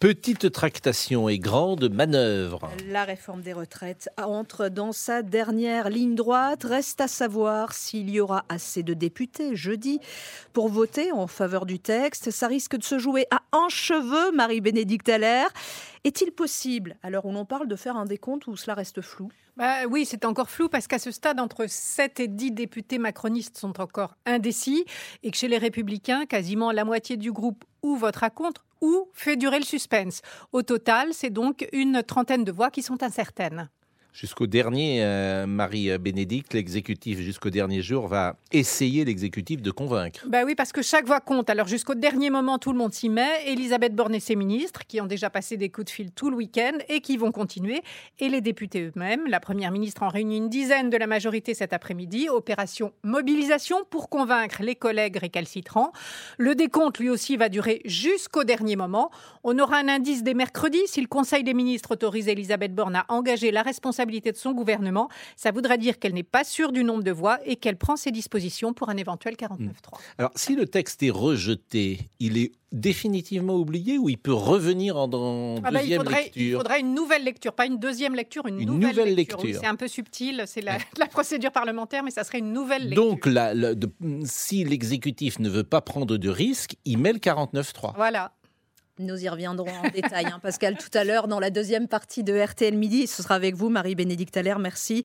Petite tractation et grande manœuvre. La réforme des retraites entre dans sa dernière ligne droite. Reste à savoir s'il y aura assez de députés jeudi pour voter en faveur du texte. Ça risque de se jouer à un cheveu, Marie-Bénédicte Allaire. Est-il possible, à l'heure où l'on parle, de faire un décompte où cela reste flou? Bah oui, c'est encore flou parce qu'à ce stade, entre 7 et 10 députés macronistes sont encore indécis et que chez les républicains, quasiment la moitié du groupe ou votera contre ou fait durer le suspense. Au total, c'est donc une trentaine de voix qui sont incertaines jusqu'au dernier, euh, Marie-Bénédicte, l'exécutif jusqu'au dernier jour va essayer l'exécutif de convaincre. Ben oui, parce que chaque voix compte. Alors jusqu'au dernier moment, tout le monde s'y met. Elisabeth Borne et ses ministres, qui ont déjà passé des coups de fil tout le week-end et qui vont continuer, et les députés eux-mêmes. La première ministre en réunit une dizaine de la majorité cet après-midi. Opération mobilisation pour convaincre les collègues récalcitrants. Le décompte, lui aussi, va durer jusqu'au dernier moment. On aura un indice dès mercredi si le Conseil des ministres autorise Elisabeth Borne à engager la responsabilité de son gouvernement. Ça voudra dire qu'elle n'est pas sûre du nombre de voix et qu'elle prend ses dispositions pour un éventuel 49-3. Hmm. Alors, si le texte est rejeté, il est définitivement oublié ou il peut revenir en, ah bah, deuxième lecture Il faudrait une nouvelle lecture, pas une deuxième lecture, une, nouvelle, lecture. c'est un peu subtil, c'est la, procédure parlementaire, mais ça serait une nouvelle lecture. Donc, si l'exécutif ne veut pas prendre de risque, il met le 49-3. Voilà. Nous y reviendrons en détail, hein, Pascal, tout à l'heure dans la deuxième partie de RTL Midi. Ce sera avec vous, Marie-Bénédicte Allaire. Merci